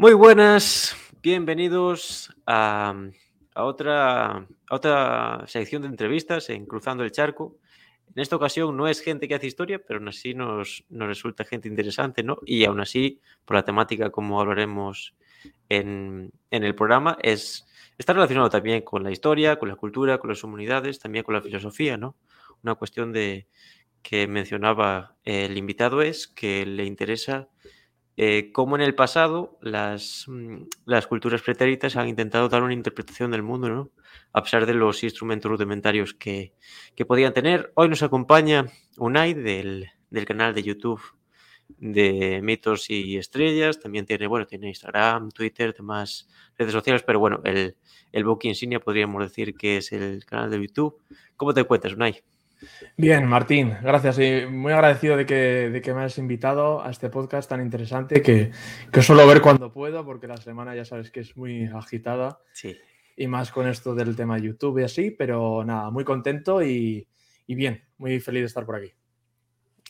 Muy buenas, bienvenidos a, otra, otra sección de entrevistas en Cruzando el Charco. En esta ocasión no es gente que hace historia, pero aún así nos, nos resulta gente interesante, ¿no? Y aún así, por la temática, como hablaremos en, en el programa, es, está relacionado también con la historia, con la cultura, con las humanidades, también con la filosofía, ¿no? Una cuestión de que mencionaba el invitado es que le interesa eh, cómo en el pasado las, mm, las culturas pretéritas han intentado dar una interpretación del mundo, ¿no? A pesar de los instrumentos rudimentarios que, podían tener. Hoy nos acompaña Unai del, del canal de YouTube de mitos y estrellas. También tiene, bueno, tiene Instagram, Twitter, demás redes sociales, pero bueno, el, el book insignia podríamos decir que es el canal de YouTube. ¿Cómo te encuentras, Unai? Bien, Martín, gracias. Y muy agradecido de que, de que me hayas invitado a este podcast tan interesante que, que suelo ver cuando puedo, porque la semana ya sabes que es muy agitada. Sí. Y más con esto del tema YouTube y así, pero nada, muy contento y, y bien, muy feliz de estar por aquí.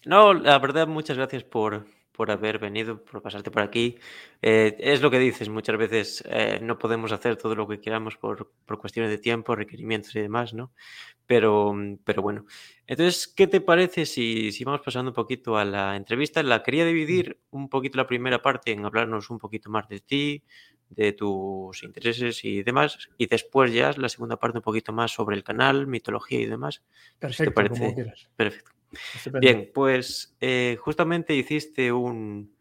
No, la verdad, muchas gracias por, por haber venido, por pasarte por aquí. Eh, es lo que dices, muchas veces eh, no podemos hacer todo lo que queramos por, por, cuestiones de tiempo, requerimientos y demás, ¿no? Pero, pero bueno, entonces, ¿qué te parece si, si vamos pasando un poquito a la entrevista? La quería dividir un poquito la primera parte en hablarnos un poquito más de ti, de tus intereses y demás, y después ya la segunda parte un poquito más sobre el canal, mitología y demás. Perfecto, parece? como quieras. Perfecto. Bien, pues eh, justamente hiciste un...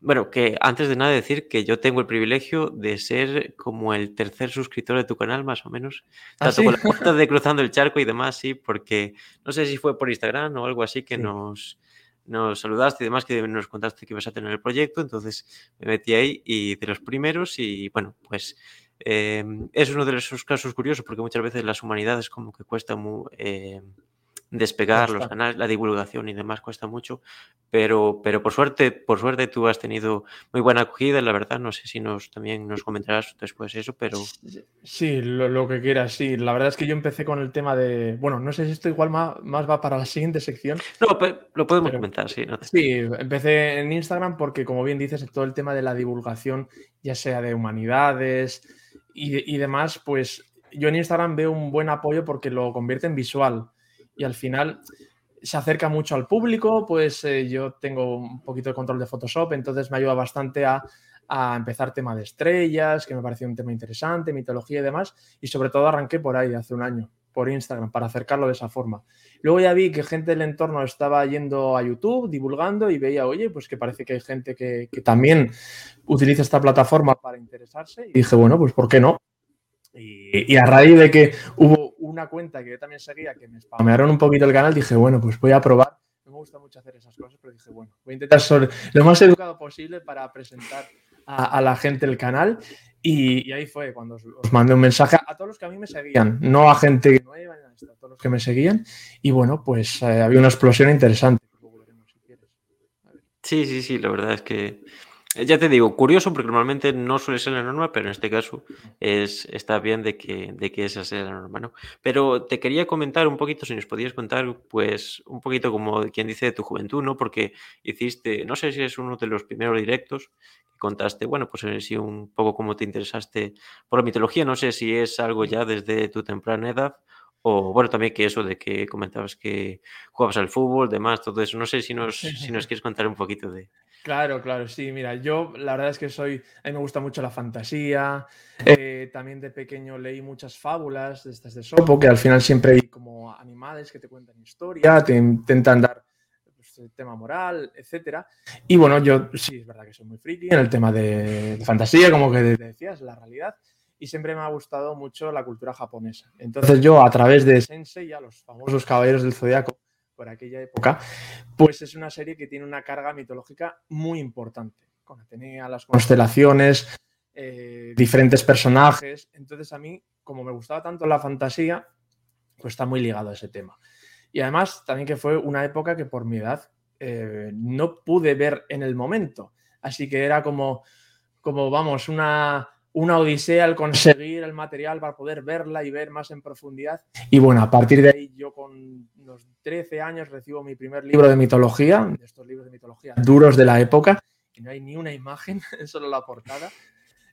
Bueno, que antes de nada decir que yo tengo el privilegio de ser como el tercer suscriptor de tu canal, más o menos. ¿Ah, Tanto sí? con la cuenta de Cruzando el Charco y demás, sí, porque no sé si fue por Instagram o algo así que Sí. nos, nos saludaste y demás, que nos contaste que ibas a tener el proyecto, entonces me metí ahí y de los primeros y bueno, pues eh, es uno de esos casos curiosos porque muchas veces las humanidades como que cuesta mu- eh, despegar los canales, la divulgación y demás cuesta mucho, pero, pero por suerte, por suerte tú has tenido muy buena acogida, la verdad, no sé si nos también nos comentarás después eso, pero Sí, lo, lo que quieras, sí. La verdad es que yo empecé con el tema de. Bueno, no sé si esto igual más, más va para la siguiente sección. no, lo podemos Pero- comentar, sí, no te- Sí, empecé en Instagram porque, como bien dices, todo el tema de la divulgación, ya sea de humanidades y, y demás, pues yo en Instagram veo un buen apoyo porque lo convierte en visual y al final se acerca mucho al público, pues eh, yo tengo un poquito de control de Photoshop, entonces me ayuda bastante a, a empezar tema de estrellas, que me pareció un tema interesante, mitología y demás, y sobre todo arranqué por ahí hace un año, por Instagram, para acercarlo de esa forma. Luego ya vi que gente del entorno estaba yendo a YouTube, divulgando y veía, oye, pues que parece que hay gente que, que también utiliza esta plataforma para interesarse. Y dije, bueno, pues ¿por qué no? Y, y a raíz de que hubo una cuenta que yo también seguía, que me spamearon un poquito el canal, dije, bueno, pues voy a probar. No me gusta mucho hacer esas cosas, pero dije, bueno, voy a intentar ser lo más educado posible para presentar a, a la gente el canal. Y, y ahí fue cuando os, os mandé un mensaje a todos los que a mí me seguían, no a gente nueva, ni nada de esto, a todos los que me seguían. Y bueno, pues eh, había una explosión interesante. que. Sí, sí, sí, la verdad es que ya te digo, curioso porque normalmente no suele ser la norma, pero en este caso es, está bien de que, de que esa sea la norma, ¿no? Pero te quería comentar un poquito, si nos podías contar, pues un poquito como quien dice de tu juventud, ¿no? Porque hiciste, no sé si es uno de los primeros directos que contaste, bueno, pues en sí un poco cómo te interesaste por la mitología, no sé si es algo ya desde tu temprana edad. O bueno, también que eso de que comentabas que jugabas al fútbol, demás, todo eso. No sé si nos, si nos quieres contar un poquito de, Claro, claro, sí, mira, yo la verdad es que soy, a mí me gusta mucho la fantasía, eh, también de pequeño leí muchas fábulas de estas de Sopo, que al final siempre hay como animales que te cuentan historia, te intentan dar pues, el tema moral, etcétera. Y bueno, yo sí, es verdad que soy muy friki en el tema de, fantasía, como que te decías, la realidad, y siempre me ha gustado mucho la cultura japonesa. Entonces yo a través de Sensei, ya los famosos caballeros del zodiaco, por aquella época, pues es una serie que tiene una carga mitológica muy importante, con Atenea, las constelaciones, eh, diferentes personajes. Entonces a mí, como me gustaba tanto la fantasía, pues está muy ligado a ese tema. Y además también que fue una época que por mi edad eh, no pude ver en el momento. Así que era como, como vamos, una, una odisea al conseguir el material para poder verla y ver más en profundidad. Y bueno, a partir de ahí yo con unos 13 años recibo mi primer libro de mitología, de estos libros de mitología duros de la época, y no hay ni una imagen, solo la portada.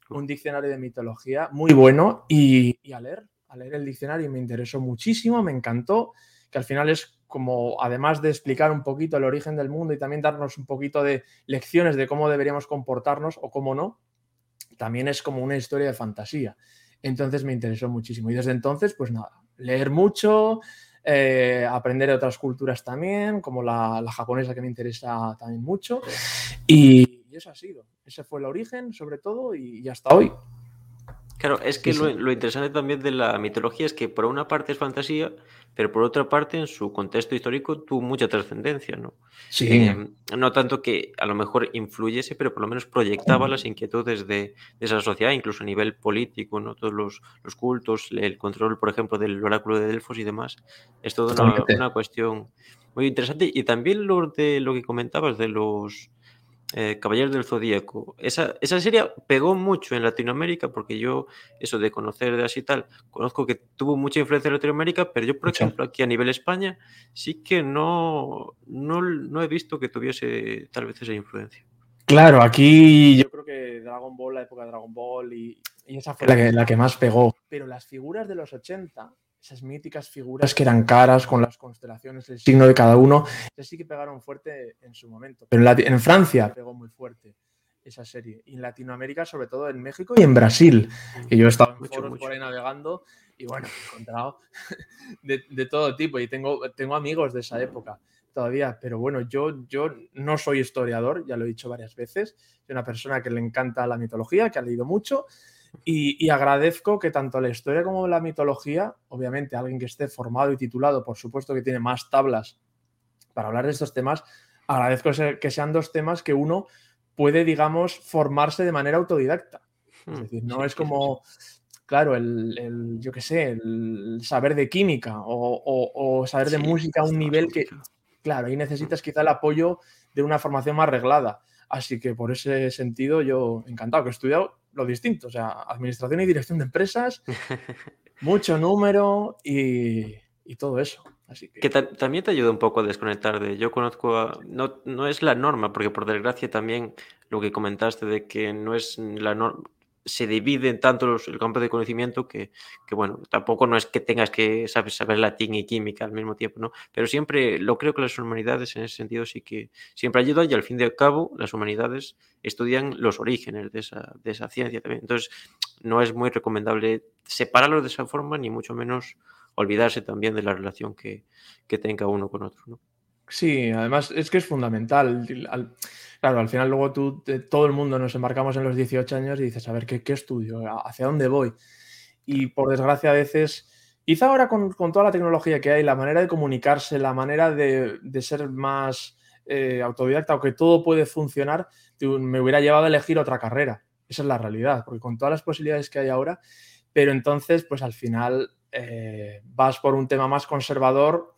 Un diccionario de mitología muy bueno y, y a leer, a leer el diccionario me interesó muchísimo, me encantó, que al final es como, además de explicar un poquito el origen del mundo y también darnos un poquito de lecciones de cómo deberíamos comportarnos o cómo no, también es como una historia de fantasía. Entonces me interesó muchísimo. Y desde entonces, pues nada, leer mucho, eh, aprender de otras culturas también, como la, japonesa que me interesa también mucho. Y, y, eso ha sido. Ese fue el origen, sobre todo, y, hasta hoy. Claro, es que lo, interesante también de la mitología es que por una parte es fantasía, pero por otra parte en su contexto histórico tuvo mucha trascendencia, ¿no? Sí. Eh, no tanto que a lo mejor influyese, pero por lo menos proyectaba las inquietudes de, esa sociedad, incluso a nivel político, ¿no? Todos los, cultos, el control, por ejemplo, del oráculo de Delfos y demás. Es toda una, una, cuestión muy interesante. Y también lo de lo que comentabas de los eh, Caballeros del Zodíaco. Esa, esa, serie pegó mucho en Latinoamérica porque yo, eso de conocer de así tal, conozco que tuvo mucha influencia en Latinoamérica, pero yo, por ejemplo, aquí a nivel España, sí que no, no, no he visto que tuviese tal vez esa influencia. Claro, aquí yo creo que Dragon Ball, la época de Dragon Ball y, y esa fue la que, la que más pegó. Pero las figuras de los 80 esas míticas figuras que eran caras con las constelaciones, el signo de cada uno, esas sí que pegaron fuerte en su momento. Pero en, Francia pegó muy fuerte esa serie. Y en Latinoamérica, sobre todo en México y en Brasil. Que yo he estado en por ahí navegando y bueno, he encontrado de, todo tipo. Y tengo, tengo amigos de esa época todavía. Pero bueno, yo, yo no soy historiador, ya lo he dicho varias veces. Soy una persona que le encanta la mitología, que ha leído mucho y, agradezco que tanto la historia como la mitología, obviamente alguien que esté formado y titulado, por supuesto que tiene más tablas para hablar de estos temas, agradezco que sean dos temas que uno puede, digamos, formarse de manera autodidacta. Es hmm, decir, no es como, claro, el, yo qué sé, el saber de química o, saber de música a un nivel que, claro, ahí necesitas quizá el apoyo de una formación más reglada. Así que por ese sentido yo encantado que he estudiado lo distinto, o sea, administración y dirección de empresas, mucho número y, todo eso. Así que... también te ayuda un poco a desconectar de. Yo conozco No, no es la norma, porque por desgracia también lo que comentaste de que no es la norma se dividen tanto los, el campo de conocimiento que, bueno, tampoco no es que tengas que saber, saber latín y química al mismo tiempo, ¿no? Pero siempre lo creo que las humanidades en ese sentido sí que siempre ayudan y al fin y al cabo las humanidades estudian los orígenes de esa, de esa ciencia también. Entonces, no es muy recomendable separarlos de esa forma ni mucho menos olvidarse también de la relación que, que tenga uno con otro, ¿no? Sí, además es que es fundamental. Claro, al final luego tú, todo el mundo nos embarcamos en los 18 años y dices, a ver, ¿qué, estudio? ¿Hacia dónde voy? Y por desgracia a veces, quizá ahora con, toda la tecnología que hay, la manera de comunicarse, la manera de, ser más eh, autodidacta o que todo puede funcionar, me hubiera llevado a elegir otra carrera. Esa es la realidad, porque con todas las posibilidades que hay ahora, pero entonces, pues al final eh, vas por un tema más conservador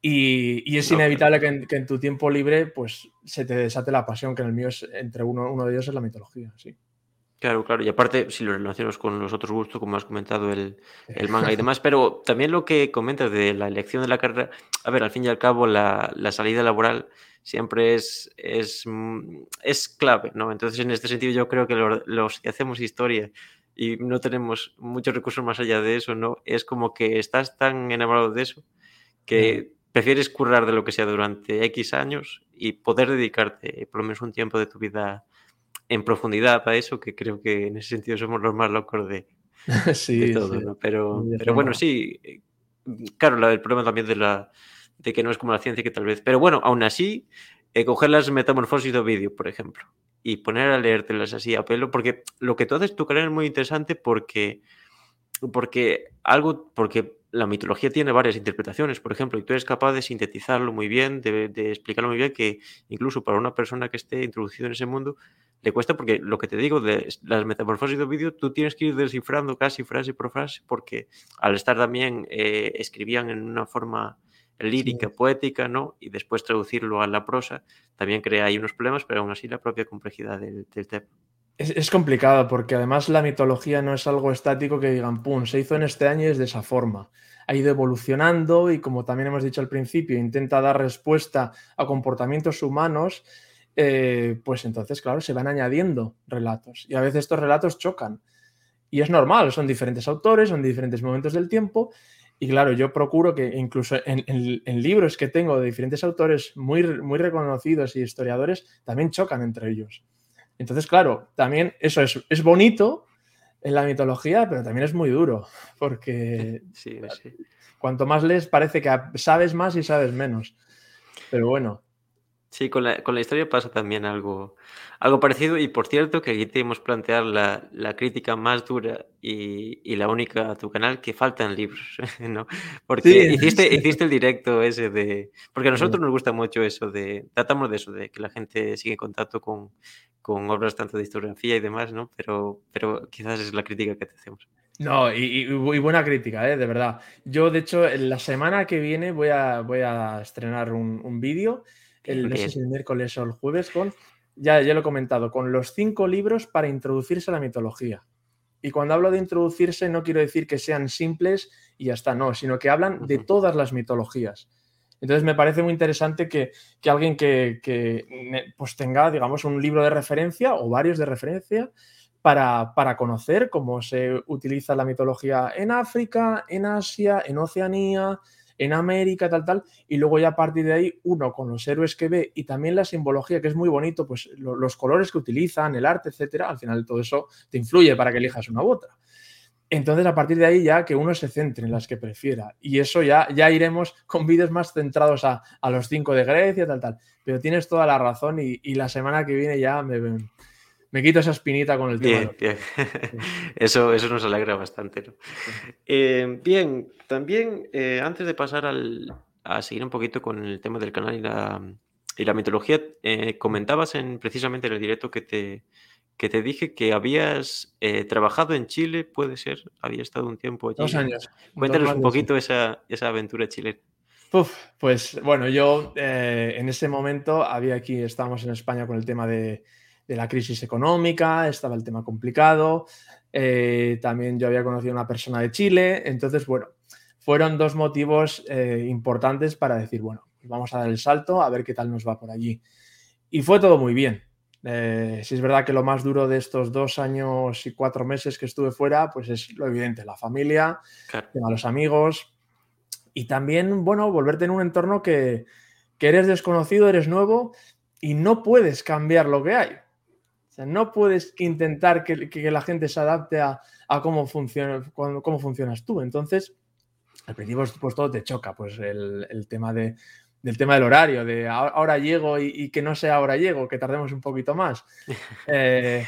y, es inevitable que en, tu tiempo libre pues se te desate la pasión, que en el mío es entre uno, uno de ellos es la mitología, sí. Claro, claro. Y aparte, si lo relacionas con los otros gustos, como has comentado, el, el manga y demás, pero también lo que comentas de la elección de la carrera, a ver, al fin y al cabo, la, la salida laboral siempre es, es, mm, es, clave, ¿no? Entonces, en este sentido, yo creo que los que hacemos historia y no tenemos muchos recursos más allá de eso, ¿no? Es como que estás tan enamorado de eso que prefieres currar de lo que sea durante X años y poder dedicarte por lo menos un tiempo de tu vida en profundidad a eso, que creo que en ese sentido somos los más locos de, sí, todo, Pero, pero bueno, sí, claro, el problema también de, la, de que no es como la ciencia que tal vez... Pero bueno, aún así, eh, coger las metamorfosis de vídeo, por ejemplo, y poner a leértelas así a pelo, porque lo que tú haces, tu canal es muy interesante porque, porque algo, porque la mitología tiene varias interpretaciones, por ejemplo, y tú eres capaz de sintetizarlo muy bien, de, explicarlo muy bien, que incluso para una persona que esté introducida en ese mundo le cuesta, porque lo que te digo de las metamorfosis de vídeo, tú tienes que ir descifrando casi frase por frase, porque al estar también eh, escribían en una forma lírica, poética, ¿no? Y después traducirlo a la prosa, también crea ahí unos problemas, pero aún así la propia complejidad del, del tema. Es, complicado porque además la mitología no es algo estático que digan, pum, se hizo en este año y es de esa forma. Ha ido evolucionando y como también hemos dicho al principio, intenta dar respuesta a comportamientos humanos eh, pues entonces, claro, se van añadiendo relatos y a veces estos relatos chocan. Y es normal, son diferentes autores, son diferentes momentos del tiempo. Y claro, yo procuro que incluso en, libros que tengo de diferentes autores muy, muy reconocidos y historiadores, también chocan entre ellos. Entonces, claro, también eso es, es bonito en la mitología, pero también es muy duro, porque cuanto más lees parece que sabes más y sabes menos. Pero bueno, Sí, con la, con la historia pasa también algo, algo parecido. Y por cierto que aquí tenemos plantear la, la crítica más dura y, y, la única a tu canal que faltan libros, ¿no? Porque hiciste, hiciste el directo ese de... Porque a nosotros nos gusta mucho eso de... Tratamos de eso, de que la gente siga en contacto con, con obras tanto de historiografía y demás, ¿no? Pero, pero quizás es la crítica que te hacemos. No, y, y, buena crítica, ¿eh? de verdad. Yo, de hecho, en la semana que viene voy a, voy a estrenar un, un vídeo el, el miércoles o el jueves con, ya, ya lo he comentado, con los cinco libros para introducirse a la mitología. Y cuando hablo de introducirse no quiero decir que sean simples y ya está, no, sino que hablan de todas las mitologías. Entonces me parece muy interesante que, alguien que, que, pues tenga, digamos, un libro de referencia o varios de referencia para, para, conocer cómo se utiliza la mitología en África, en Asia, en Oceanía, en América, tal, tal, y luego ya a partir de ahí uno con los héroes que ve y también la simbología, que es muy bonito, pues los colores que utilizan, el arte, etcétera, al final todo eso te influye para que elijas una u otra. Entonces, a partir de ahí ya que uno se centre en las que prefiera. Y eso ya, ya iremos con vídeos más centrados a, los cinco de Grecia, tal, tal. Pero tienes toda la razón y, y la semana que viene ya me, me quito esa espinita con el tema. Bien, Eso, eso nos alegra bastante. Eh, bien, también eh, antes de pasar al, a seguir un poquito con el tema del canal y la, y la mitología, eh, comentabas en, precisamente en el directo que te, que te dije que habías trabajado en Chile, puede ser, había estado un tiempo allí. Dos años. Cuéntanos un poquito esa, esa aventura chilena. pues bueno, yo en ese momento había aquí, estábamos en España con el tema de, de la crisis económica, estaba el tema complicado, eh, también yo había conocido a una persona de Chile, entonces, bueno, fueron dos motivos eh, importantes para decir, bueno, vamos a dar el salto, a ver qué tal nos va por allí. Y fue todo muy bien. Eh, si es verdad que lo más duro de estos dos años y cuatro meses que estuve fuera, pues es lo evidente, la familia, los amigos y también, bueno, volverte en un entorno que, que eres desconocido, eres nuevo y no puedes cambiar lo que hay no puedes intentar que, la gente se adapte a, cómo, funciona, cómo funcionas tú. Entonces, al principio pues todo te choca, pues el, tema de, del tema del horario, de ahora llego y, que no sea ahora llego, que tardemos un poquito más. Eh,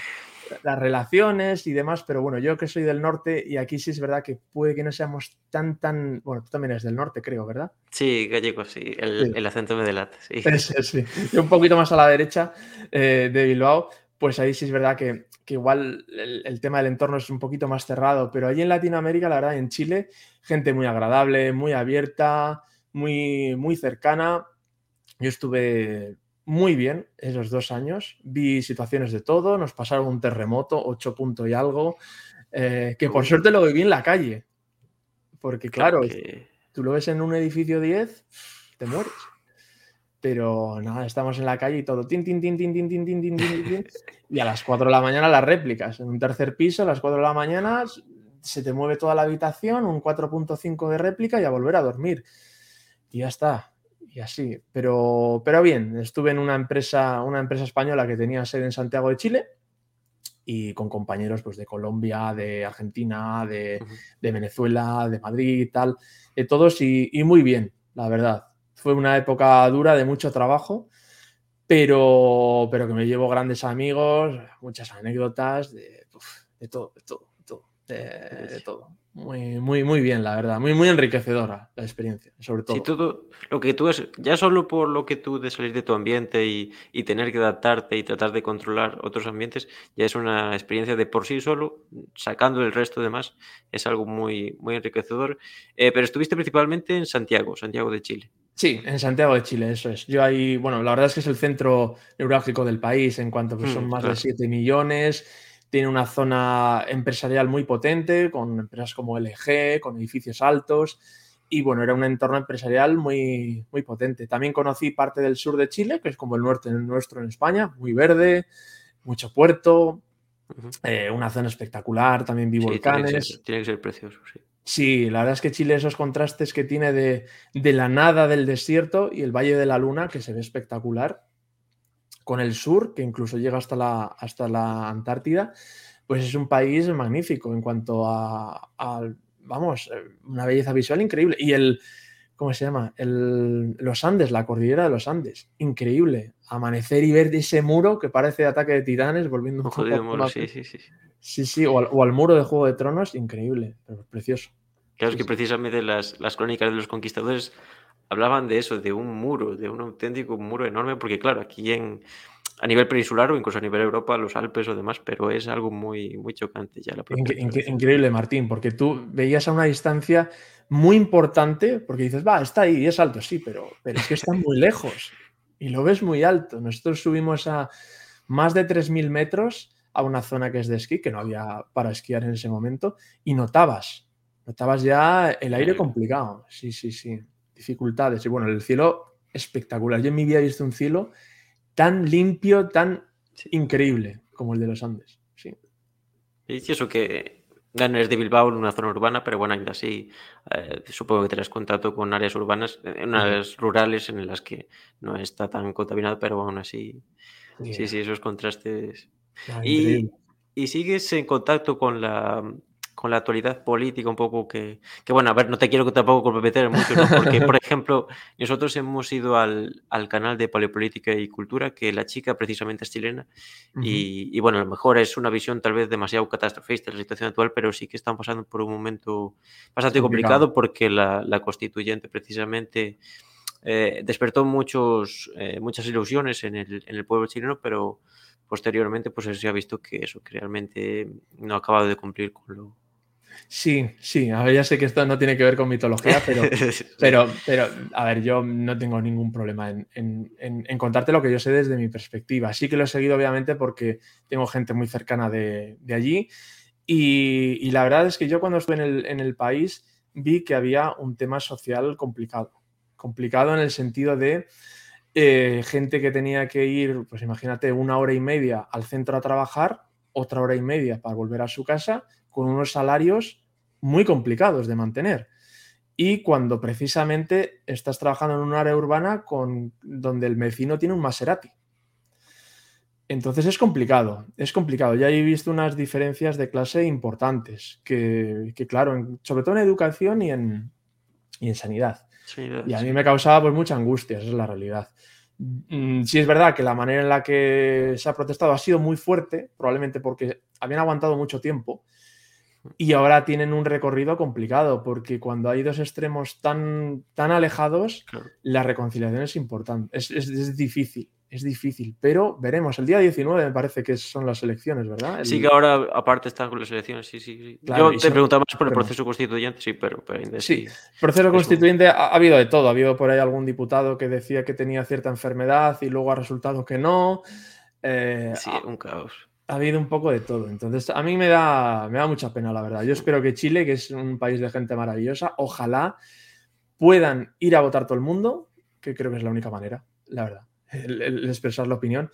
las relaciones y demás, pero bueno, yo que soy del norte y aquí sí es verdad que puede que no seamos tan, tan, bueno, tú también eres del norte, creo, ¿verdad? Sí, gallego, sí, el, acento me delata, sí. Sí, sí. Un poquito más a la derecha eh, de Bilbao, pues ahí sí es verdad que, igual el, tema del entorno es un poquito más cerrado, pero allí en Latinoamérica, la verdad, en Chile, gente muy agradable, muy abierta, muy, muy cercana. Yo estuve muy bien esos dos años, vi situaciones de todo, nos pasaron un terremoto, 8 puntos y algo, eh, que por suerte lo viví en la calle, porque claro, tú lo ves en un edificio 10, te mueres. Pero nada, estamos en la calle y todo. Tin, tin, tin, tin, tin, tin, tin, tin, tin, y a las 4 de la mañana las réplicas. En un tercer piso, a las 4 de la mañana se te mueve toda la habitación, un 4.5 de réplica y a volver a dormir. Y ya está. Y así. Pero, pero bien, estuve en una empresa, una empresa española que tenía sede en Santiago de Chile y con compañeros pues, de Colombia, de Argentina, de, de Venezuela, de Madrid y tal, de todos y, y muy bien, la verdad fue una época dura de mucho trabajo, pero, pero que me llevo grandes amigos, muchas anécdotas, de, de todo, de todo, de todo, de, todo. Muy, muy, muy bien, la verdad. Muy, muy enriquecedora la experiencia, sobre todo. Sí, todo lo que tú es, ya solo por lo que tú de salir de tu ambiente y, y, tener que adaptarte y tratar de controlar otros ambientes, ya es una experiencia de por sí solo, sacando el resto de más, es algo muy, muy enriquecedor. Eh, pero estuviste principalmente en Santiago, Santiago de Chile. Sí, en Santiago de Chile, eso es. Yo ahí, bueno, la verdad es que es el centro neurálgico del país en cuanto pues, son mm, más de 7 millones. Tiene una zona empresarial muy potente, con empresas como LG, con edificios altos. y bueno, era un entorno empresarial muy, muy potente. También conocí parte del sur de Chile, que es como el norte nuestro en España, muy verde, mucho puerto, eh, una zona espectacular, también vi volcanes. Tiene que, ser, precioso, sí. Sí, la verdad es que Chile esos contrastes que tiene de, de, la nada del desierto y el Valle de la Luna, que se ve espectacular, con el sur, que incluso llega hasta la, hasta la Antártida, pues es un país magnífico en cuanto a, vamos, eh, una belleza visual increíble. Y el, ¿cómo se llama? El, los Andes, la cordillera de los Andes, increíble. Amanecer y ver ese muro que parece ataque de titanes, volviendo un poco muro, sí, sí, sí. Sí, sí, o al, muro de Juego de Tronos, increíble, pero precioso. Claro, es que precisamente las, las crónicas de los conquistadores hablaban de eso, de un muro, de un auténtico muro enorme, porque claro, aquí en, a nivel peninsular o incluso a nivel Europa, los Alpes o demás, pero es algo muy, muy chocante ya la Increíble, Martín, porque tú veías a una distancia muy importante, porque dices, va, está ahí, es alto, sí, pero, pero es que está muy lejos y lo ves muy alto. Nosotros subimos a más de 3.000 metros a una zona que es de esquí, que no había para esquiar en ese momento, y notabas, notabas ya el aire complicado, sí, sí, sí, dificultades. Y bueno, el cielo espectacular. Yo en mi vida he visto un cielo tan limpio, tan increíble como el de los Andes. Sí. Y eso que ganes de Bilbao en una zona urbana, pero bueno, ainda así, eh, supongo que tendrás contacto con áreas urbanas, en eh, áreas rurales en las que no está tan contaminado, pero aún así, sí, sí, esos contrastes. Ah, y, y, sigues en contacto con la con la actualidad política un poco que, que, bueno, a ver, no te quiero que tampoco comprometer mucho, ¿no? porque, por ejemplo, nosotros hemos ido al, al, canal de Paleopolítica y Cultura, que la chica precisamente es chilena, y, y, bueno, a lo mejor es una visión tal vez demasiado catastrofista de la situación actual, pero sí que están pasando por un momento bastante complicado porque la, la constituyente precisamente... Eh, despertó muchos, eh, muchas ilusiones en el, en el pueblo chileno, pero posteriormente pues se ha visto que eso, que realmente no ha acabado de cumplir con lo, Sí, sí, a ver, ya sé que esto no tiene que ver con mitología, pero, pero, pero a ver, yo no tengo ningún problema en, en, contarte lo que yo sé desde mi perspectiva. Sí que lo he seguido, obviamente, porque tengo gente muy cercana de, de allí. Y, y, la verdad es que yo cuando estuve en el, en el país vi que había un tema social complicado. Complicado en el sentido de eh, gente que tenía que ir, pues imagínate, una hora y media al centro a trabajar, otra hora y media para volver a su casa con unos salarios muy complicados de mantener. Y cuando precisamente estás trabajando en un área urbana con, donde el vecino tiene un Maserati. Entonces es complicado, es complicado. Ya he visto unas diferencias de clase importantes, que, claro, sobre todo en educación y en, en sanidad. Y a mí me causaba pues mucha angustia, esa es la realidad. Mm, sí es verdad que la manera en la que se ha protestado ha sido muy fuerte, probablemente porque habían aguantado mucho tiempo, y ahora tienen un recorrido complicado, porque cuando hay dos extremos tan, tan alejados, la reconciliación es importante, es, es, difícil, es difícil, pero veremos. El día 19 me parece que son las elecciones, ¿verdad? Sí, que ahora aparte están con las elecciones, sí, sí. Yo te preguntaba más por el proceso constituyente, sí, pero... pero sí, proceso constituyente ha, habido de todo, ha habido por ahí algún diputado que decía que tenía cierta enfermedad y luego ha resultado que no. Eh, sí, un caos ha habido un poco de todo. Entonces, a mí me da, me da mucha pena, la verdad. Yo espero que Chile, que es un país de gente maravillosa, ojalá puedan ir a votar todo el mundo, que creo que es la única manera, la verdad, el, expresar la opinión,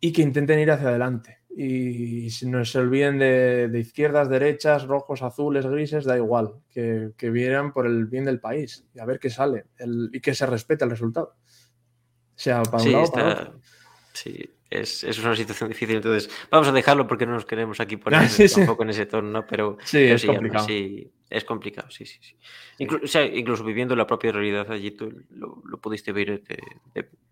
y que intenten ir hacia adelante. Y si no se olviden de, izquierdas, derechas, rojos, azules, grises, da igual, que, que vieran por el bien del país y a ver qué sale y que se respete el resultado. sea para un lado o para otro. Sí, es, es, una situación difícil. Entonces, vamos a dejarlo porque no nos queremos aquí poner un tampoco en ese tono, pero, sí, es complicado. Sí, es complicado, sí, sí. sí. o sea, incluso viviendo la propia realidad allí, tú lo, lo pudiste ver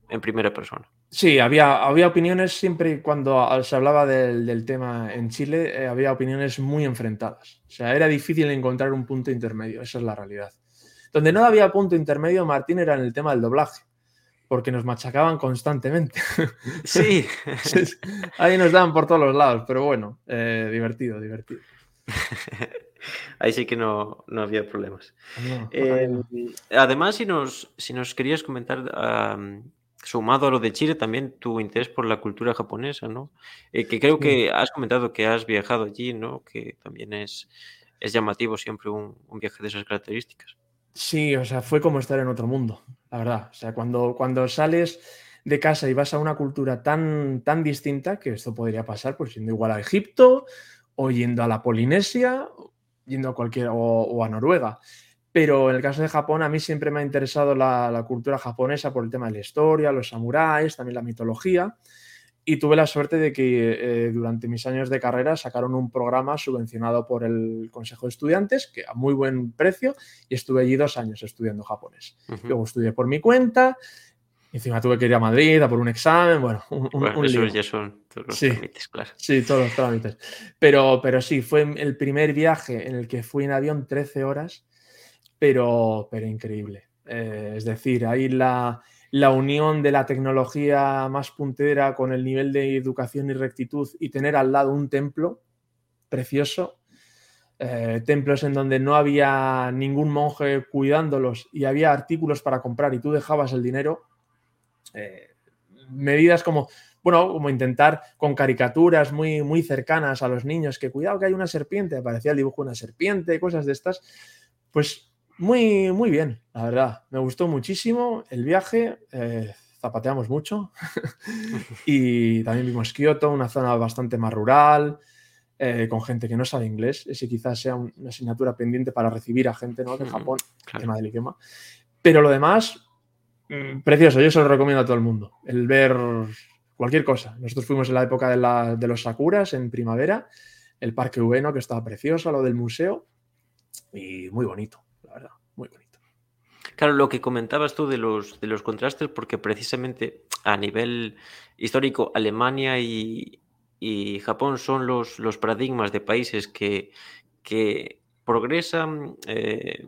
en primera persona. Sí, había, había opiniones siempre cuando se hablaba del, del tema en Chile, eh, había opiniones muy enfrentadas. O sea, era difícil encontrar un punto intermedio, esa es la realidad. Donde no había punto intermedio, Martín, era en el tema del doblaje porque nos machacaban constantemente. Sí. Ahí nos daban por todos los lados, pero bueno, eh, divertido, divertido. Ahí sí que no, no había problemas. Eh, además, si nos, si nos querías comentar, sumado a lo de Chile, también tu interés por la cultura japonesa, ¿no? Eh, que creo que has comentado que has viajado allí, ¿no? Que también es, es llamativo siempre un, un viaje de esas características. Sí, o sea, fue como estar en otro mundo, la verdad. O sea, cuando, cuando sales de casa y vas a una cultura tan, tan distinta, que esto podría pasar pues yendo igual a Egipto o yendo a la Polinesia, yendo a cualquier, o, a Noruega. Pero en el caso de Japón, a mí siempre me ha interesado la, la, cultura japonesa por el tema de la historia, los samuráis, también la mitología y tuve la suerte de que eh, durante mis años de carrera sacaron un programa subvencionado por el Consejo de Estudiantes, que a muy buen precio, y estuve allí dos años estudiando japonés. Luego estudié por mi cuenta, encima tuve que ir a Madrid a por un examen, bueno, un, eso ya son todos los trámites, claro. Sí, todos los trámites. Pero, pero sí, fue el primer viaje en el que fui en avión 13 horas, pero, pero increíble. Eh, es decir, ahí la la unión de la tecnología más puntera con el nivel de educación y rectitud y tener al lado un templo precioso, eh, templos en donde no había ningún monje cuidándolos y había artículos para comprar y tú dejabas el dinero, eh, medidas como, bueno, como intentar con caricaturas muy, muy cercanas a los niños, que cuidado que hay una serpiente, aparecía el dibujo de una serpiente, cosas de estas, pues muy, muy bien, la verdad. Me gustó muchísimo el viaje. Eh, zapateamos mucho. y también vimos Kioto, una zona bastante más rural, eh, con gente que no sabe inglés. Ese quizás sea una asignatura pendiente para recibir a gente ¿no? de Japón, tema del idioma. Pero lo demás, mm, precioso. Yo se lo recomiendo a todo el mundo. El ver cualquier cosa. Nosotros fuimos en la época de, de los Sakuras, en primavera. El Parque Ueno, que estaba precioso, lo del museo. Y muy bonito. Claro, lo que comentabas tú de los, de los contrastes, porque precisamente a nivel histórico Alemania y, Japón son los, los paradigmas de países que, que progresan eh,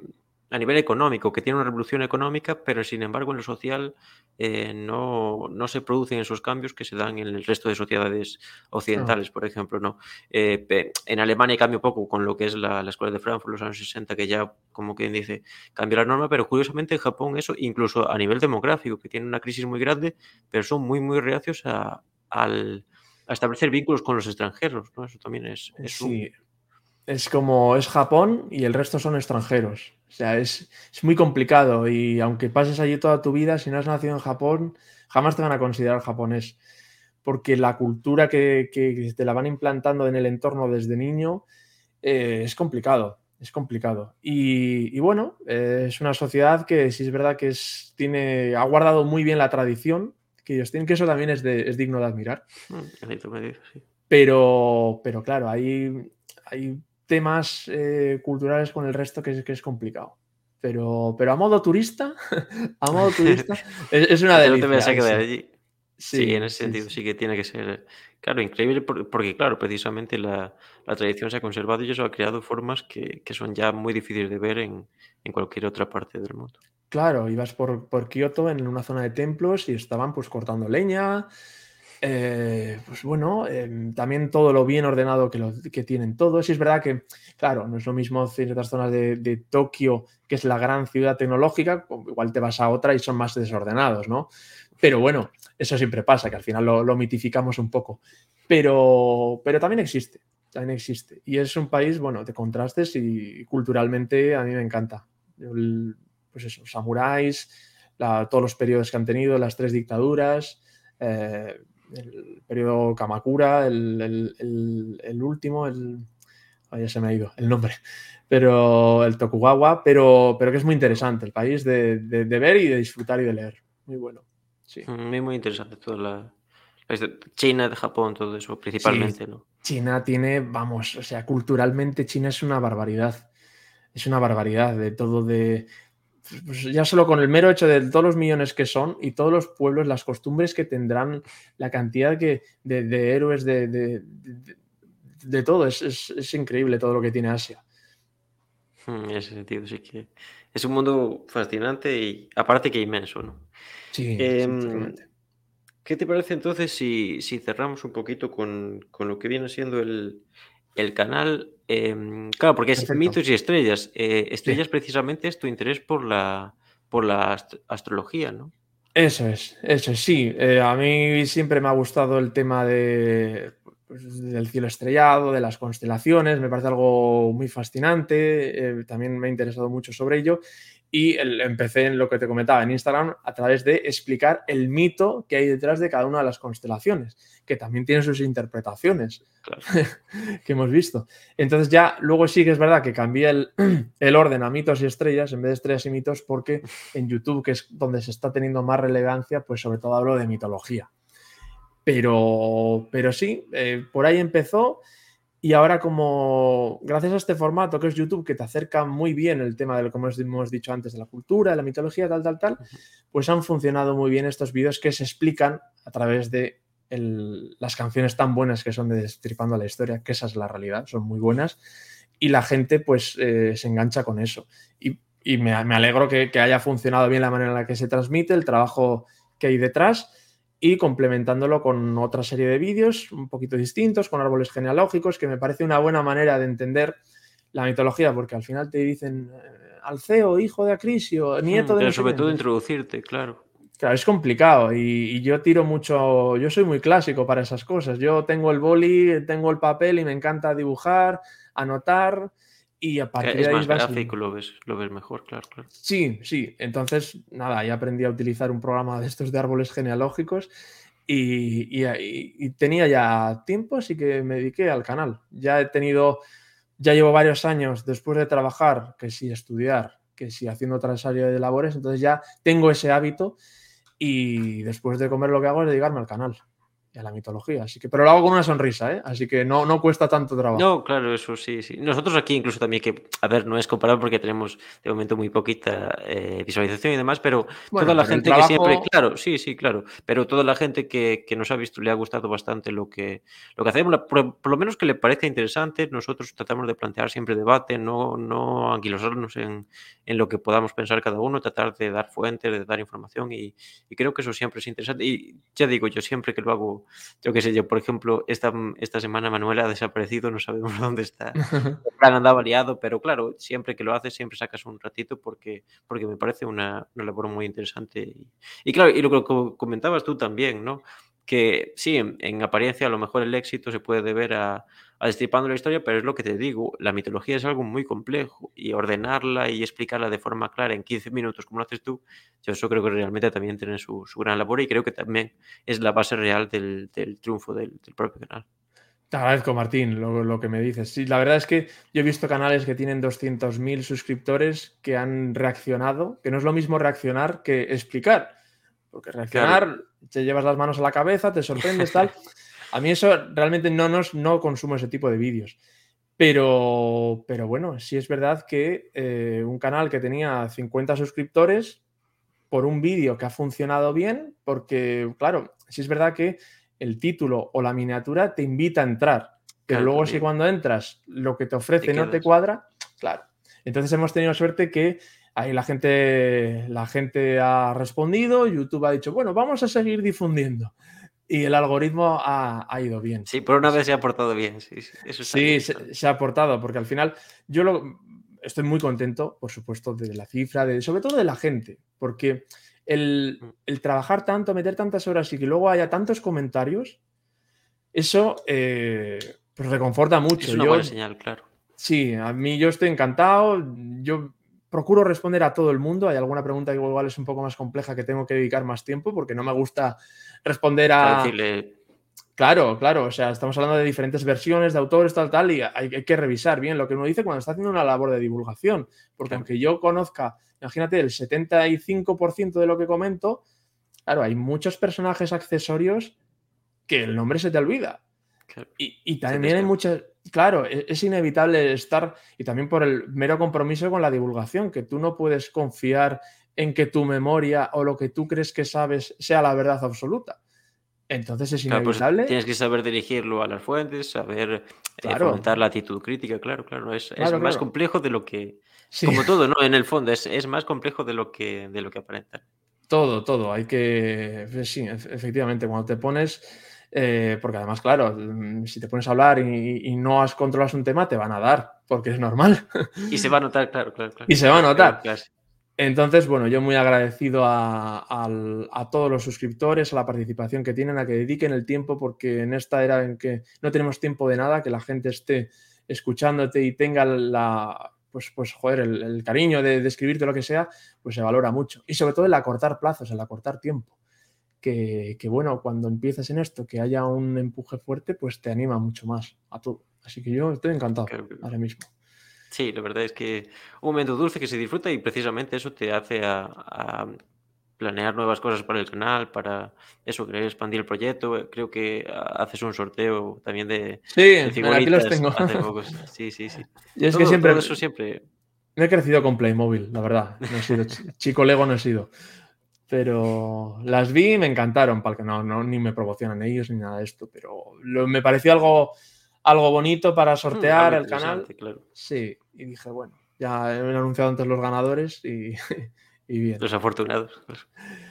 a nivel económico, que tiene una revolución económica, pero sin embargo en lo social eh, no, no, se producen esos cambios que se dan en el resto de sociedades occidentales, por ejemplo. ¿no? Eh, en Alemania cambia un poco con lo que es la, escuela de Frankfurt, los años 60, que ya, como quien dice, cambia la norma, pero curiosamente en Japón eso, incluso a nivel demográfico, que tiene una crisis muy grande, pero son muy, muy reacios a, al, a establecer vínculos con los extranjeros. ¿no? Eso también es, es es como es Japón y el resto son extranjeros. O sea, es, muy complicado y aunque pases allí toda tu vida, si no has nacido en Japón, jamás te van a considerar japonés. Porque la cultura que, te la van implantando en el entorno desde niño eh, es complicado. Es complicado. Y, bueno, eh, es una sociedad que sí es verdad que es, tiene, ha guardado muy bien la tradición que ellos tienen, que eso también es, digno de admirar. Mm, pero, pero claro, hay, hay temas eh, culturales con el resto que es, que es complicado. Pero, pero a modo turista, a modo turista, es, una delicia. No te a quedar allí. Sí, en ese sentido sí. que tiene que ser, claro, increíble porque, claro, precisamente la, tradición se ha conservado y eso ha creado formas que, son ya muy difíciles de ver en, en, cualquier otra parte del mundo. Claro, ibas por, por Kioto en una zona de templos y estaban pues cortando leña, eh, pues bueno, em, también todo lo bien ordenado que, tienen todos. Y es verdad que, claro, no es lo mismo ciertas zonas de, Tokio, que es la gran ciudad tecnológica, igual te vas a otra y son más desordenados, ¿no? Pero bueno, eso siempre pasa, que al final lo, mitificamos un poco. Pero, pero también existe, también existe. Y es un país, bueno, de contrastes y culturalmente a mí me encanta. pues eso, samuráis, todos los periodos que han tenido, las tres dictaduras. Eh, el periodo Kamakura, el, último, el... ya se me ha ido el nombre, pero el Tokugawa, pero, pero que es muy interesante el país de, ver y de disfrutar y de leer. Muy bueno. Sí. Muy, muy interesante toda la, China, de Japón, todo eso, principalmente, ¿no? China tiene, vamos, o sea, culturalmente China es una barbaridad. Es una barbaridad de todo de pues ya solo con el mero hecho de todos los millones que son y todos los pueblos, las costumbres que tendrán, la cantidad que, de, héroes, de, de, todo, es, increíble todo lo que tiene Asia. Hmm, en ese sentido, sí que es un mundo fascinante y aparte que inmenso, ¿no? Sí, em, ¿Qué te parece entonces si, si cerramos un poquito con, con, lo que viene siendo el, el canal, em, claro, porque es mitos y estrellas. Eh, estrellas precisamente es tu interés por la, por la astrología, ¿no? Eso es, eso es, sí. Eh, a mí siempre me ha gustado el tema de, pues, del cielo estrellado, de las constelaciones, me parece algo muy fascinante, eh, también me ha interesado mucho sobre ello y empecé en lo que te comentaba en Instagram a través de explicar el mito que hay detrás de cada una de las constelaciones, que también tienen sus interpretaciones que hemos visto. Entonces ya luego sí que es verdad que cambié el, el, orden a mitos y estrellas en vez de estrellas y mitos porque en YouTube, que es donde se está teniendo más relevancia, pues sobre todo hablo de mitología. Pero, pero sí, eh, por ahí empezó y ahora como, gracias a este formato que es YouTube, que te acerca muy bien el tema de lo que hemos dicho antes, de la cultura, de la mitología, tal, tal, tal, pues han funcionado muy bien estos vídeos que se explican a través de las canciones tan buenas que son de Destripando la Historia, que esa es la realidad, son muy buenas, y la gente pues eh, se engancha con eso. Y, me, alegro que, que haya funcionado bien la manera en la que se transmite, el trabajo que hay detrás y complementándolo con otra serie de vídeos un poquito distintos, con árboles genealógicos, que me parece una buena manera de entender la mitología, porque al final te dicen eh, Alceo, hijo de Acrisio, nieto de... Pero sobre todo introducirte, claro. Claro, es complicado y, yo tiro mucho, yo soy muy clásico para esas cosas. Yo tengo el boli, tengo el papel y me encanta dibujar, anotar y a partir es de ahí más gráfico, lo ves, lo ves mejor, claro, claro. Sí, sí. Entonces, nada, ya aprendí a utilizar un programa de estos de árboles genealógicos y, y, tenía ya tiempo, así que me dediqué al canal. Ya he tenido, ya llevo varios años después de trabajar, que sí estudiar, que sí haciendo otra serie de labores, entonces ya tengo ese hábito y después de comer lo que hago es dedicarme al canal a la mitología. Así que, pero lo hago con una sonrisa, ¿eh? Así que no, no cuesta tanto trabajo. No, claro, eso sí, sí. Nosotros aquí incluso también que, a ver, no es comparable porque tenemos de momento muy poquita eh, visualización y demás, pero toda la gente que siempre, claro, sí, sí, claro, pero toda la gente que, que, nos ha visto le ha gustado bastante lo que, lo que hacemos, por, lo menos que le parezca interesante, nosotros tratamos de plantear siempre debate, no, no anquilosarnos en, en lo que podamos pensar cada uno, tratar de dar fuentes, de dar información y, y creo que eso siempre es interesante. Y ya digo, yo siempre que lo hago yo qué sé, yo, por ejemplo, esta, esta semana Manuel ha desaparecido, no sabemos dónde está. Han andado liado, pero claro, siempre que lo haces, siempre sacas un ratito porque, porque me parece una, una labor muy interesante. Y, y, claro, y lo que comentabas tú también, ¿no? Que sí, en apariencia a lo mejor el éxito se puede deber a destripando la historia, pero es lo que te digo, la mitología es algo muy complejo y ordenarla y explicarla de forma clara en 15 minutos, como lo haces tú, yo eso creo que realmente también tiene su, gran labor y creo que también es la base real del, triunfo del, propio canal. Te agradezco, Martín, lo, que me dices. Sí, la verdad es que yo he visto canales que tienen 200.000 suscriptores que han reaccionado, que no es lo mismo reaccionar que explicar. Porque reaccionar, te llevas las manos a la cabeza, te sorprendes, tal. A mí eso realmente no, nos, no consumo ese tipo de vídeos. Pero, pero bueno, sí es verdad que eh, un canal que tenía 50 suscriptores por un vídeo que ha funcionado bien, porque claro, sí es verdad que el título o la miniatura te invita a entrar, pero luego si cuando entras lo que te ofrece no te cuadra, claro. Entonces hemos tenido suerte que ahí la gente, la gente ha respondido, YouTube ha dicho, bueno, vamos a seguir difundiendo y el algoritmo ha, ido bien. Sí, por una vez se ha portado bien. Sí, eso sí se, ha portado, porque al final yo lo, estoy muy contento, por supuesto, de la cifra, de, sobre todo de la gente, porque el, mm. el trabajar tanto, meter tantas horas y que luego haya tantos comentarios, eso eh, pues reconforta mucho. Es una buena señal, claro. Sí, a mí yo estoy encantado. Yo procuro responder a todo el mundo. Hay alguna pregunta que igual es un poco más compleja que tengo que dedicar más tiempo porque no me gusta responder a... Claro, claro, o sea, estamos hablando de diferentes versiones de autores, tal, tal, y hay, que revisar bien lo que uno dice cuando está haciendo una labor de divulgación, porque aunque yo conozca, imagínate, el 75% de lo que comento, claro, hay muchos personajes accesorios que el nombre se te olvida. Y, también hay muchas, claro, e, es, inevitable estar, y también por el mero compromiso con la divulgación, que tú no puedes confiar en que tu memoria o lo que tú crees que sabes sea la verdad absoluta. Entonces es pues inevitable. tienes que saber dirigirlo a las fuentes, saber eh, fomentar la actitud crítica, claro, claro. Es, más complejo de lo que. Como todo, ¿no? En el fondo, es, es, más complejo de lo que, de lo que aparenta. Todo, todo. Hay que. Sí, efectivamente, cuando te pones eh, porque además, claro, mm, si te pones a hablar y, no has controlas un tema, te van a dar, porque es normal. Y se va a notar, claro, claro. Y se va a notar. Entonces, bueno, yo muy agradecido a, todos los suscriptores, a la participación que tienen, a que dediquen el tiempo, porque en esta era en que no tenemos tiempo de nada, que la gente esté escuchándote y tenga la, pues, pues joder, el, cariño de, de, escribirte lo que sea, pues se valora mucho. Y sobre todo el acortar plazos, el acortar tiempo. Que, que, bueno, cuando empiezas en esto, que haya un empuje fuerte, pues te anima mucho más a todo. Así que yo estoy encantado ahora mismo. Sí, la verdad es que un momento dulce que se disfruta y precisamente eso te hace a, planear nuevas cosas para el canal, para eso, querer expandir el proyecto. Creo que haces un sorteo también de, sí, aquí los tengo. Sí, sí, sí. Y es que siempre, eso siempre... Me he crecido con Playmobil, la verdad. No he sido chico Lego, no he sido. Pero las vi y me encantaron, para que no, no, ni me promocionan ellos ni nada de esto. Pero me pareció algo algo bonito para mm, sortear el canal. Sí, y dije, bueno, ya he anunciado antes los ganadores y, bien. Los afortunados.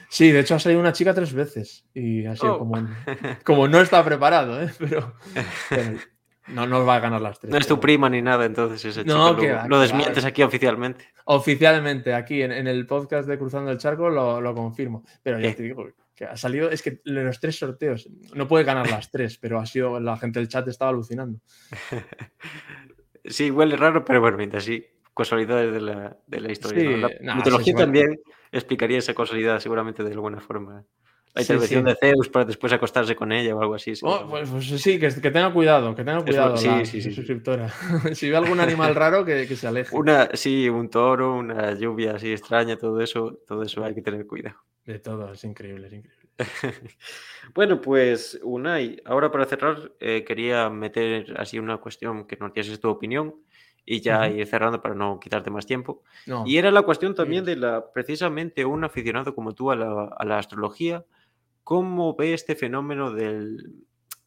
Sí, de hecho ha salido una chica tres veces y ha sido oh. como, como no está preparado, ¿eh? pero, no, no va a ganar las tres. No es tu prima ni nada, entonces ese chico lo, lo, desmientes aquí oficialmente. Oficialmente, aquí en, el podcast de Cruzando el Charco lo, lo confirmo. Pero ya te digo, que ha salido, es que los tres sorteos, no puede ganar las tres, pero ha sido, la gente del chat estaba alucinando. Sí, huele raro, pero bueno, mientras sí, casualidades de la, de la historia. La mitología también explicaría esa casualidad seguramente de alguna forma. La intervención de Zeus para después acostarse con ella o algo así. Oh, pues, pues, sí, que, que, tenga cuidado, que tenga cuidado sí, la, sí, sí, suscriptora. si ve algún animal raro, que, que, se aleje. Una, sí, un toro, una lluvia así extraña, todo eso, todo eso hay que tener cuidado. De todo, es increíble, es increíble. bueno, pues Unai, ahora para cerrar, eh, quería meter así una cuestión que nos dieses tu opinión y ya ir cerrando para no quitarte más tiempo. Y era la cuestión también de la, precisamente un aficionado como tú a la, a la astrología, ¿cómo ve este fenómeno del,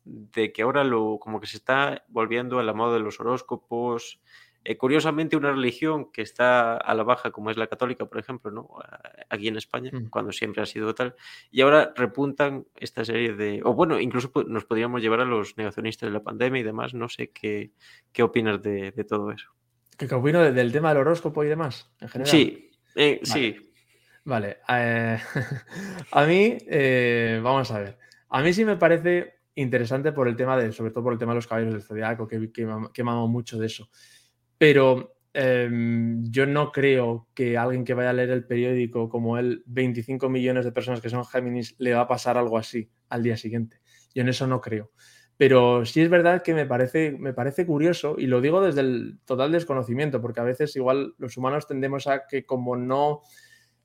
de que ahora lo, como que se está volviendo a la moda de los horóscopos, eh, curiosamente, una religión que está a la baja, como es la católica, por ejemplo, ¿no? aquí en España, mm. cuando siempre ha sido tal, y ahora repuntan esta serie de. O bueno, incluso nos podríamos llevar a los negacionistas de la pandemia y demás. No sé qué, qué opinas de, todo eso. ¿Qué, opino del tema del horóscopo y demás, en general? Sí, eh, sí. Vale. Eh, a mí, vamos a ver. A mí sí me parece interesante por el tema de, sobre todo por el tema de los caballeros del zodiaco, que, que, que mucho de eso pero em, yo no creo que alguien que vaya a leer el periódico como él, 25 millones de personas que son Géminis, le va a pasar algo así al día siguiente. Yo en eso no creo. Pero sí es verdad que me parece, me parece curioso, y lo digo desde el total desconocimiento, porque a veces igual los humanos tendemos a que como no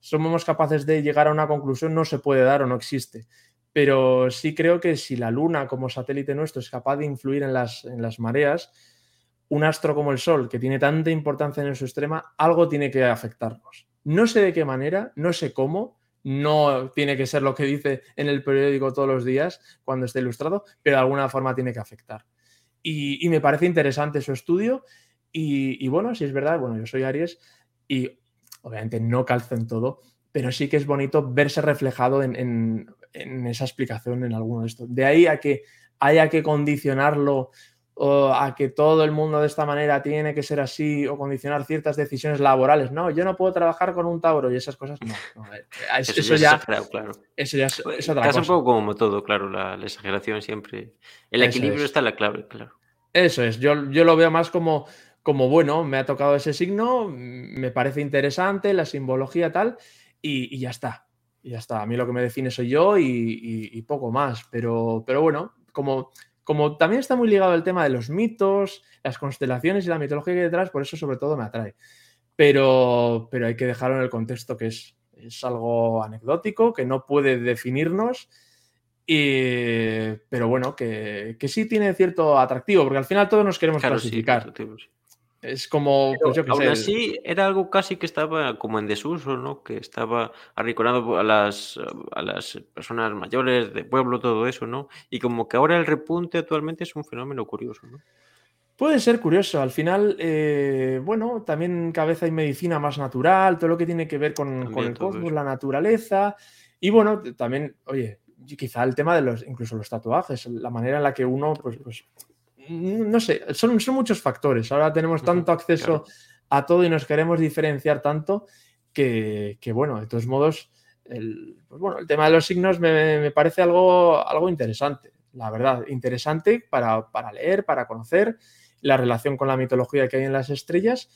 somos capaces de llegar a una conclusión, no se puede dar o no existe. Pero sí creo que si la Luna como satélite nuestro es capaz de influir en las, en las mareas, un astro como el Sol, que tiene tanta importancia en su extrema, algo tiene que afectarnos. No sé de qué manera, no sé cómo, no tiene que ser lo que dice en el periódico todos los días cuando esté ilustrado, pero de alguna forma tiene que afectar. Y, me parece interesante su estudio. Y, bueno, si es verdad, bueno, yo soy Aries y obviamente no calzo en todo, pero sí que es bonito verse reflejado en, en esa explicación en alguno de estos. De ahí a que haya que condicionarlo o a que todo el mundo de esta manera tiene que ser así o condicionar ciertas decisiones laborales. No, yo no puedo trabajar con un Tauro y esas cosas. No, eh, eso, ya, claro. Eso ya es, es otra cosa. un poco como todo, claro, la, exageración siempre. El equilibrio está en la clave, claro. Eso es, yo, yo lo veo más como, como, bueno, me ha tocado ese signo, me parece interesante, la simbología tal, y, ya está. Y ya está. A mí lo que me define soy yo y, y poco más. Pero, pero bueno, como como también está muy ligado el tema de los mitos, las constelaciones y la mitología que hay detrás, por eso sobre todo me atrae. Pero, pero hay que dejarlo en el contexto que es, es algo anecdótico, que no puede definirnos, pero bueno, que, sí tiene cierto atractivo, porque al final todos nos queremos clasificar. Es como, pues aún así, era algo casi que estaba como en desuso, ¿no? Que estaba arrinconando a las, a las personas mayores de pueblo, todo eso, ¿no? Y como que ahora el repunte actualmente es un fenómeno curioso, ¿no? Puede ser curioso. Al final, eh, bueno, también cabeza y medicina más natural, todo lo que tiene que ver con, con el cosmos, la naturaleza. Y bueno, también, oye, quizá el tema de los, incluso los tatuajes, la manera en la que uno, pues, pues no sé, son, son muchos factores. Ahora tenemos tanto acceso a todo y nos queremos diferenciar tanto que, bueno, de todos modos, el, pues bueno, el tema de los signos me, parece algo, algo interesante, la verdad, interesante para, leer, para conocer la relación con la mitología que hay en las estrellas.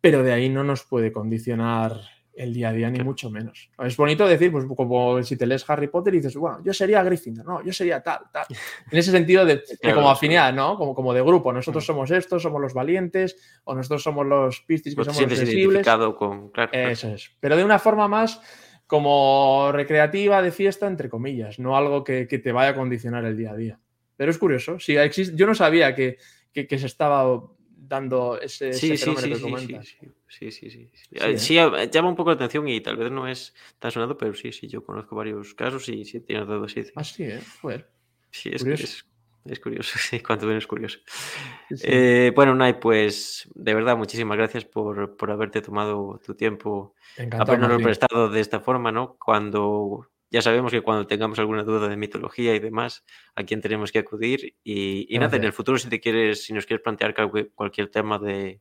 pero de ahí no nos puede condicionar el día a día, ni mucho menos. Es bonito decir, pues como si te lees Harry Potter y dices, bueno, yo sería Gryffindor, no, yo sería tal, tal. En ese sentido de, como afinidad, ¿no? Como, como de grupo, nosotros mm. somos estos, somos los valientes, o nosotros somos los pistis que pues somos los sensibles. Con... Eso es. Pero de una forma más como recreativa, de fiesta, entre comillas, no algo que, te vaya a condicionar el día a día. Pero es curioso, sí, existe, yo no sabía que, que se estaba dando ese, sí, sí, sí, Sí, sí, sí. Sí, ¿eh? llama un poco la atención y tal vez no es tan sonado, pero sí, sí, yo conozco varios casos y sí tiene dado así. Ah, sí, ¿eh? Joder. Sí, es, es, es, curioso, sí, cuanto menos curioso. Eh, bueno, Nay, pues de verdad, muchísimas gracias por, por haberte tomado tu tiempo, habernos prestado de esta forma, ¿no? Cuando ya sabemos que cuando tengamos alguna duda de mitología y demás, a quién tenemos que acudir. Y, nada, en el futuro, si te quieres, si nos quieres plantear cualquier tema de,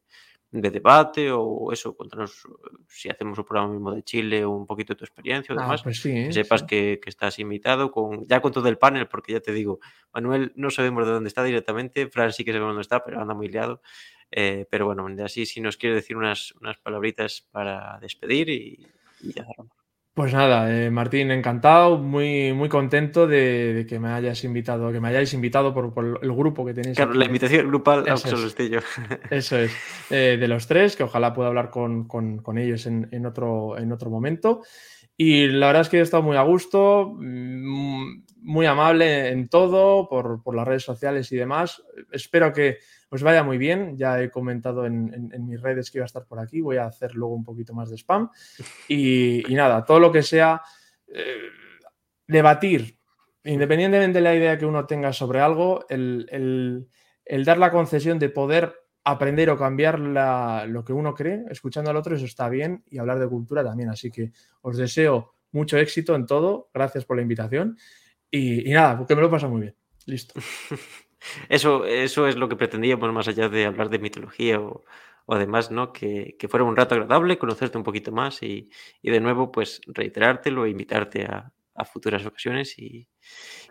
debate o eso, contanos si hacemos un programa mismo de Chile o un poquito de tu experiencia o ah, demás. Pues que sepas Que, estás invitado con, ya con todo el panel, porque ya te digo, Manuel no sabemos de dónde está directamente, Fran sí que sabemos dónde está, pero anda muy liado. Eh, pero bueno, así si nos quiere decir unas, unas palabritas para despedir y, y ya cerramos. Pues nada, eh, Martín, encantado, muy, muy contento de, que me hayas invitado, que me hayáis invitado por, el grupo que tenéis. Claro, la invitación grupal eso es. Eso es, eh, de los tres, que ojalá pueda hablar con, ellos en, otro, en otro momento. Y la verdad es que he estado muy a gusto, muy amable en todo, por, por las redes sociales y demás. Espero que pues vaya muy bien. Ya he comentado en, mis redes que iba a estar por aquí. Voy a hacer luego un poquito más de spam. Y, nada, todo lo que sea eh, debatir, independientemente de la idea que uno tenga sobre algo, el, dar la concesión de poder aprender o cambiar lo que uno cree, escuchando al otro, eso está bien. Y hablar de cultura también. Así que os deseo mucho éxito en todo. Gracias por la invitación. Y, y nada, porque me lo pasa muy bien. Listo. Eso, eso es lo que pretendíamos, más allá de hablar de mitología o, o demás, ¿no? Que, que, fuera un rato agradable, conocerte un poquito más y, y de nuevo, pues reiterártelo e invitarte a, a futuras ocasiones. Y,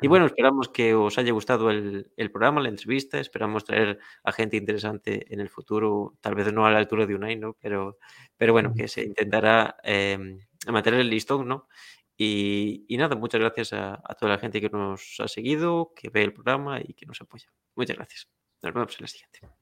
y, bueno, esperamos que os haya gustado el, el, programa, la entrevista. Esperamos traer a gente interesante en el futuro, tal vez no a la altura de Unai, ¿no? Pero, pero bueno, que se intentará eh, mantener el listón, ¿no? Y, nada, muchas gracias a, toda la gente que nos ha seguido, que ve el programa y que nos apoya. Muchas gracias. Nos vemos en la siguiente.